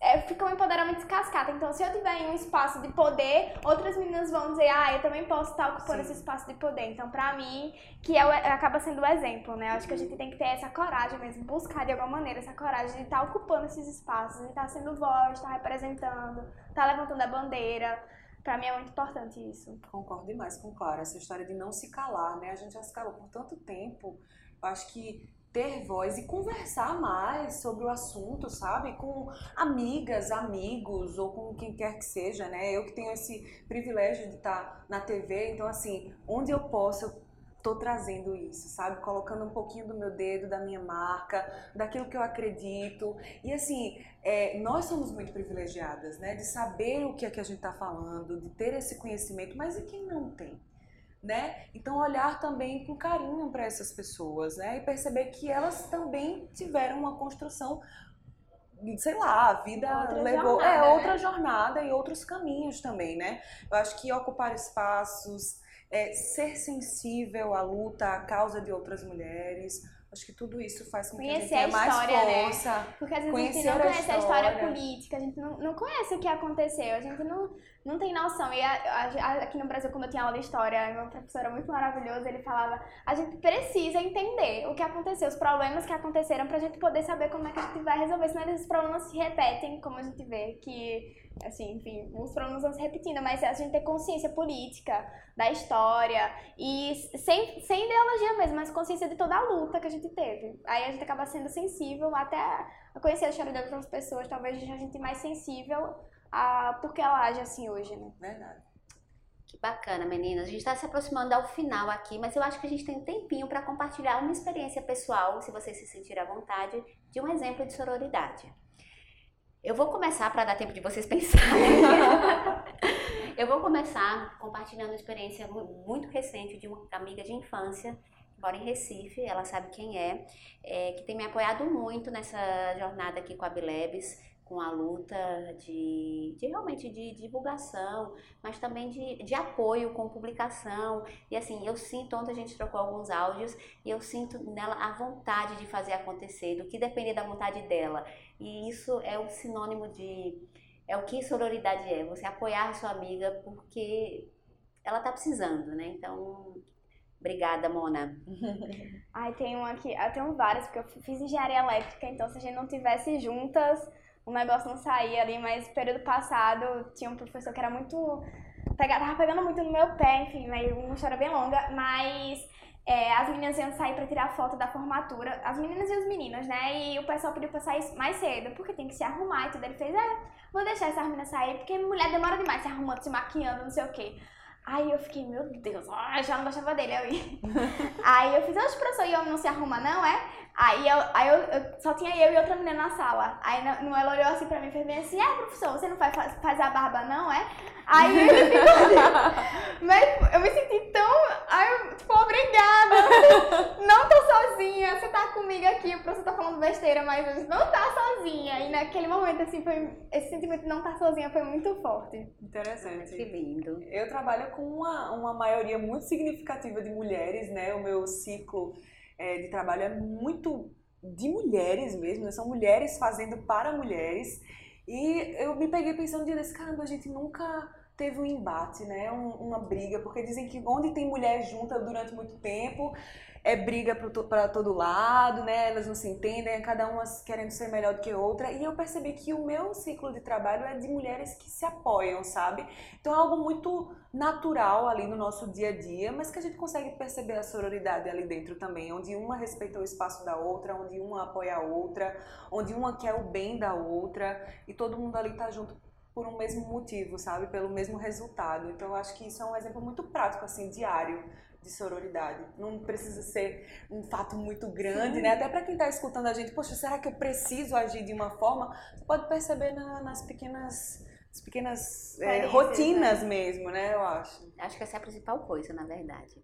é, fica um empoderamento cascata. Então, se eu tiver em um espaço de poder, outras meninas vão dizer, ah, eu também posso estar ocupando Sim. esse espaço de poder. Então, pra mim, que é o, acaba sendo o exemplo, né? Eu acho que a gente tem que ter essa coragem mesmo, buscar de alguma maneira essa coragem de estar ocupando esses espaços, de estar sendo voz, estar representando, estar levantando a bandeira. Pra mim é muito importante isso. Concordo demais com Clara, essa história de não se calar, né? A gente já se calou por tanto tempo. Eu acho que ter voz e conversar mais sobre o assunto, sabe? Com amigas, amigos ou com quem quer que seja, né? Eu que tenho esse privilégio de estar na TV, então assim, onde eu posso, eu tô trazendo isso, sabe? Colocando um pouquinho do meu dedo, da minha marca, daquilo que eu acredito. E assim, é, nós somos muito privilegiadas, né? De saber o que é que a gente tá falando, de ter esse conhecimento, mas e quem não tem? Né? Então olhar também com carinho para essas pessoas, né? E perceber que elas também tiveram uma construção sei lá, a vida outra levou jornada, é né? outra jornada e outros caminhos também, né? Eu acho que ocupar espaços, é, ser sensível à luta, à causa de outras mulheres, Acho que tudo isso faz com que conhecer a gente tenha a história, mais né? força. Né? Porque às vezes a gente não conhece a história. a história política, a gente não, não conhece o que aconteceu, a gente não, não tem noção. E a, a, aqui no Brasil, quando eu tinha aula de história, meu professor era muito maravilhoso, ele falava, a gente precisa entender o que aconteceu, os problemas que aconteceram, pra gente poder saber como é que a gente vai resolver, senão esses problemas se repetem, como a gente vê, que assim, enfim, os problemas vão se repetindo, mas a gente ter consciência política da história e sem, sem ideologia mesmo, mas consciência de toda a luta que a gente teve. Aí a gente acaba sendo sensível até conhecer a história de outras pessoas, talvez a gente mais sensível a porque ela age assim hoje, né? Verdade. Que bacana, meninas. A gente está se aproximando ao final aqui, mas eu acho que a gente tem um tempinho para compartilhar uma experiência pessoal, se vocês se sentirem à vontade, de um exemplo de sororidade. Eu vou começar para dar tempo de vocês pensarem. eu vou começar compartilhando uma experiência muito recente de uma amiga de infância mora em Recife, ela sabe quem é, é, que tem me apoiado muito nessa jornada aqui com a Bilebs com a luta de, de realmente de divulgação, mas também de, de apoio com publicação. E assim, eu sinto, ontem a gente trocou alguns áudios, e eu sinto nela a vontade de fazer acontecer, do que depender da vontade dela. E isso é o sinônimo de. É o que sororidade é, você apoiar a sua amiga porque ela tá precisando, né? Então, Obrigada, Mona. Ai, tem um aqui, eu tenho várias, porque eu fiz engenharia elétrica, então se a gente não tivesse juntas, o negócio não saía ali, mas período passado tinha um professor que era muito. Pega, tava pegando muito no meu pé, enfim, uma história bem longa, mas é, as meninas iam sair para tirar foto da formatura, as meninas e os meninos, né? E o pessoal pediu pra sair mais cedo, porque tem que se arrumar e tudo. Ele fez, é, vou deixar essas meninas sair, porque mulher demora demais se arrumando, se maquiando, não sei o quê. Aí eu fiquei, meu Deus, ah, já não gostava dele. Aí, aí eu fiz, oxe, professor, e homem não se arruma, não, é? Aí, eu, aí eu, eu, só tinha eu e outra menina na sala. Aí no, ela olhou assim pra mim e fez bem assim, é, professor, você não faz, faz a barba, não, é? Aí ele ficou assim, mas eu me senti tão, aí eu, tipo, obrigada, não tô sozinha, você tá comigo aqui, o professor tá falando besteira, mas não tá sozinha. E naquele momento, assim, foi, esse sentimento de não estar tá sozinha foi muito forte. Interessante. Que lindo. Eu trabalho com uma, uma maioria muito significativa de mulheres, né, o meu ciclo é, de trabalho é muito de mulheres mesmo, né? são mulheres fazendo para mulheres. E eu me peguei pensando um dia desse, caramba, a gente nunca teve um embate, né? Um, uma briga, porque dizem que onde tem mulher junta durante muito tempo, é briga para todo lado, né? Elas não se entendem, é cada uma querendo ser melhor do que outra. E eu percebi que o meu ciclo de trabalho é de mulheres que se apoiam, sabe? Então é algo muito natural ali no nosso dia a dia, mas que a gente consegue perceber a sororidade ali dentro também, onde uma respeita o espaço da outra, onde uma apoia a outra, onde uma quer o bem da outra e todo mundo ali tá junto por um mesmo motivo, sabe? Pelo mesmo resultado. Então eu acho que isso é um exemplo muito prático assim, diário de sororidade. Não precisa ser um fato muito grande, Sim. né? Até para quem está escutando a gente, poxa, será que eu preciso agir de uma forma? Você pode perceber na, nas pequenas, nas pequenas é, rotinas né? mesmo, né? Eu acho. Acho que essa é a principal coisa, na verdade.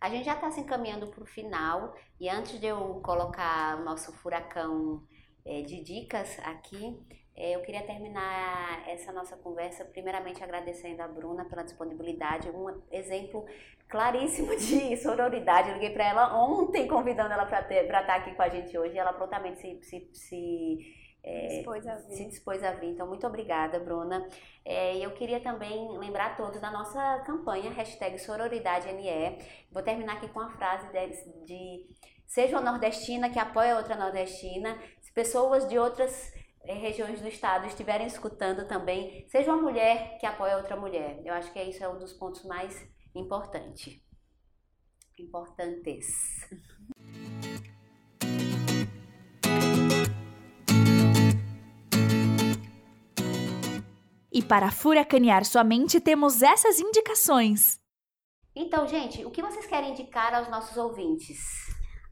A gente já está se encaminhando para o final e antes de eu colocar o nosso furacão é, de dicas aqui, eu queria terminar essa nossa conversa primeiramente agradecendo a Bruna pela disponibilidade, um exemplo claríssimo de sororidade. Eu liguei para ela ontem convidando ela para estar tá aqui com a gente hoje e ela prontamente se, se, se é, dispôs se dispôs a vir. Então, muito obrigada, Bruna. É, eu queria também lembrar a todos da nossa campanha, hashtag SororidadeNE. Vou terminar aqui com a frase de, de seja uma nordestina que apoia outra nordestina. Pessoas de outras é, regiões do estado estiverem escutando também, seja uma mulher que apoia outra mulher. Eu acho que isso é um dos pontos mais importantes. Importantes. E para furacanear sua mente, temos essas indicações. Então, gente, o que vocês querem indicar aos nossos ouvintes?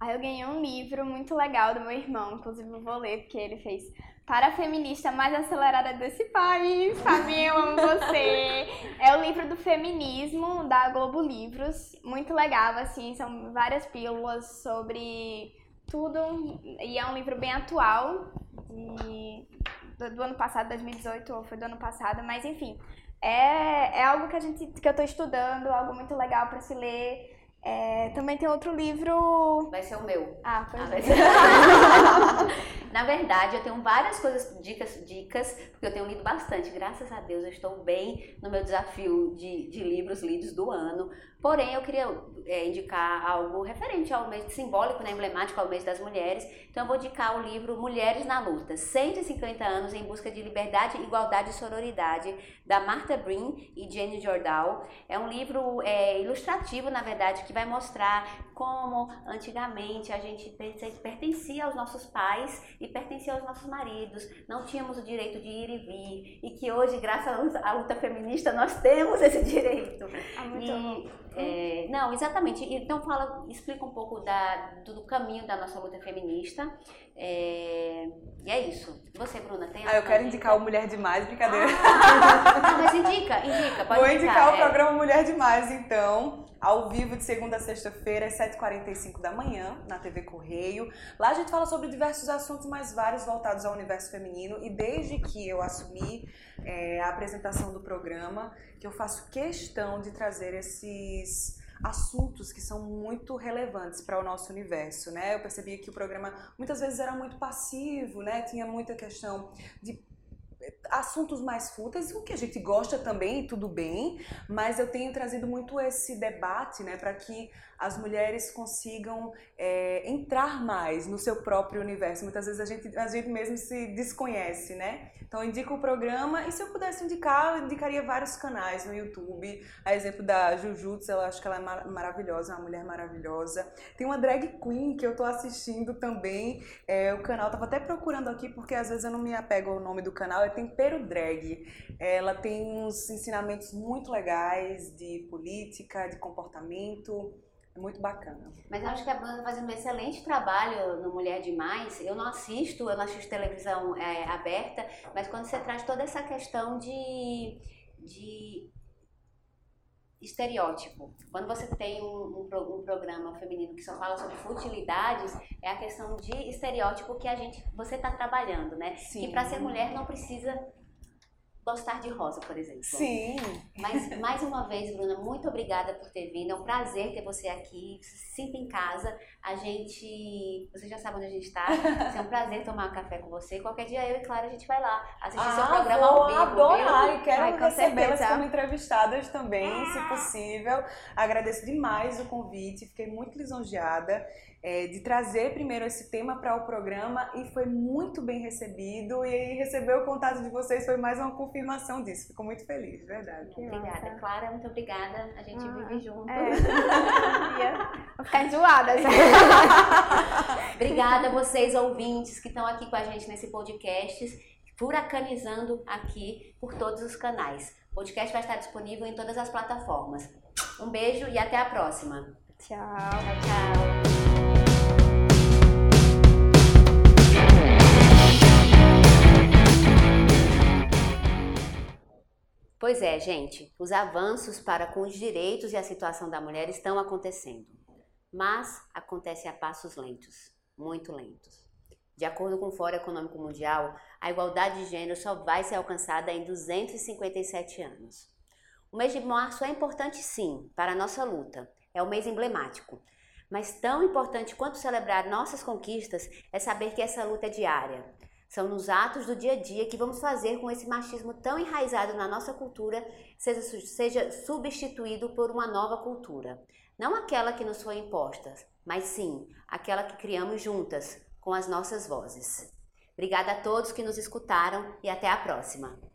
Aí eu ganhei um livro muito legal do meu irmão, inclusive eu vou ler porque ele fez para a feminista mais acelerada desse país. Fabinho, eu amo você. É o livro do feminismo da Globo Livros. Muito legal, assim, são várias pílulas sobre tudo. E é um livro bem atual, de, do, do ano passado, 2018, ou foi do ano passado, mas enfim. É, é algo que, a gente, que eu estou estudando, algo muito legal para se ler. É, também tem outro livro. Vai ser o meu. Ah, foi. Ah, Na verdade, eu tenho várias coisas, dicas, dicas, porque eu tenho lido bastante. Graças a Deus, eu estou bem no meu desafio de, de livros lidos do ano. Porém, eu queria é, indicar algo referente ao mês simbólico, né, emblemático ao mês das mulheres. Então, eu vou indicar o livro Mulheres na Luta: 150 anos em busca de liberdade, igualdade e sororidade, da Martha Brin e Jane Jordal. É um livro é, ilustrativo, na verdade, gente vai mostrar como antigamente a gente pertencia aos nossos pais e pertencia aos nossos maridos. Não tínhamos o direito de ir e vir. E que hoje, graças à luta feminista, nós temos esse direito. Ah, muito E, é, não, exatamente. Então fala, explica um pouco da, do, do caminho da nossa luta feminista. É, e é isso. Você, Bruna, tem Ah, eu quero indicar o Mulher Demais, brincadeira. Ah, mas indica, indica, pode Vou indicar o é. programa Mulher Demais, então, ao vivo de segunda a sexta-feira, às 7h45 da manhã, na TV Correio. Lá a gente fala sobre diversos assuntos, mas vários voltados ao universo feminino. E desde que eu assumi é, a apresentação do programa, que eu faço questão de trazer esses assuntos que são muito relevantes para o nosso universo, né? Eu percebia que o programa muitas vezes era muito passivo, né? Tinha muita questão de assuntos mais fúteis, o que a gente gosta também, tudo bem, mas eu tenho trazido muito esse debate, né, para que as mulheres consigam é, entrar mais no seu próprio universo. Muitas vezes a gente, a gente mesmo se desconhece, né? Então eu indico o programa e se eu pudesse indicar, eu indicaria vários canais no YouTube. A exemplo da Jujutsu, eu acho que ela é mar- maravilhosa, uma mulher maravilhosa. Tem uma drag queen que eu tô assistindo também. É, o canal, tava até procurando aqui porque às vezes eu não me apego ao nome do canal, é Tempero Drag. Ela tem uns ensinamentos muito legais de política, de comportamento. É muito bacana. Mas eu acho que a Bruna está fazendo um excelente trabalho no Mulher Demais. Eu não assisto, eu não assisto televisão é, aberta, mas quando você traz toda essa questão de, de estereótipo, quando você tem um, um, um programa feminino que só fala sobre futilidades, é a questão de estereótipo que a gente você está trabalhando, né? Sim. Que para ser mulher não precisa gostar de rosa, por exemplo. Sim. Mas, mais uma vez, Bruna, muito obrigada por ter vindo. É um prazer ter você aqui. Se sinta em casa. A gente. Você já sabe onde a gente está. É um prazer tomar um café com você. Qualquer dia eu e Clara a gente vai lá assistir seu programa Ah, vou ao vivo. adorar viu? e quero recebê-las como entrevistadas também, se possível. Agradeço demais o convite, fiquei muito lisonjeada é, de trazer primeiro esse tema para o programa e foi muito bem recebido. E aí receber o contato de vocês foi mais uma confirmação disso. Fico muito feliz, de verdade. Que Obrigada, massa. Clara. Muito obrigada. A gente Ah, vive junto. É. Vou ficar enjoada. Obrigada a vocês, ouvintes, que estão aqui com a gente nesse podcast, furacanizando aqui por todos os canais. O podcast vai estar disponível em todas as plataformas. Um beijo e até a próxima. Tchau. Tchau. Pois é, gente, os avanços para com os direitos e a situação da mulher estão acontecendo, mas acontecem a passos lentos, muito lentos. De acordo com o Fórum Econômico Mundial, a igualdade de gênero só vai ser alcançada em 257 anos. O mês de março é importante sim para a nossa luta, é o mês emblemático. Mas tão importante quanto celebrar nossas conquistas é saber que essa luta é diária. São nos atos do dia a dia que vamos fazer com esse machismo tão enraizado na nossa cultura seja, seja substituído por uma nova cultura. Não aquela que nos foi imposta, mas sim aquela que criamos juntas, com as nossas vozes. Obrigada a todos que nos escutaram e até a próxima.